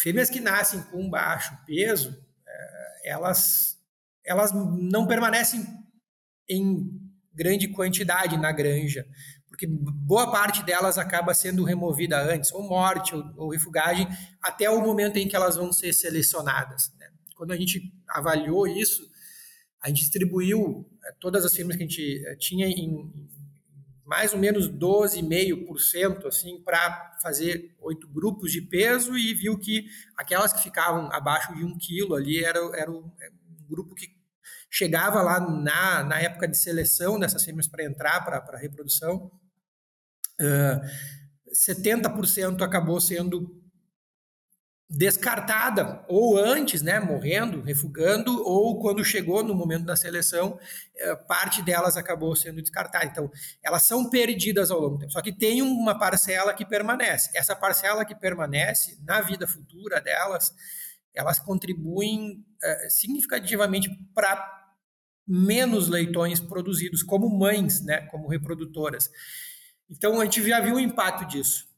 fêmeas que nascem com baixo peso, é, elas, elas não permanecem em grande quantidade na granja, porque boa parte delas acaba sendo removida antes, ou morte, ou, ou refugagem, até o momento em que elas vão ser selecionadas. Né? Quando a gente avaliou isso, a gente distribuiu eh, todas as firmas que a gente eh, tinha em mais ou menos 12,5% assim, para fazer oito grupos de peso e viu que aquelas que ficavam abaixo de um quilo ali era, era um grupo que chegava lá na, na época de seleção dessas fêmeas para entrar para a reprodução. Uh, 70% acabou sendo descartada, ou antes, né, morrendo, refugando, ou quando chegou no momento da seleção, eh, parte delas acabou sendo descartada. Então, elas são perdidas ao longo do tempo. Só que tem uma parcela que permanece. Essa parcela que permanece, na vida futura delas, elas contribuem é, significativamente para menos leitões produzidos como mães, né, como reprodutoras. Então, a gente já viu o impacto disso.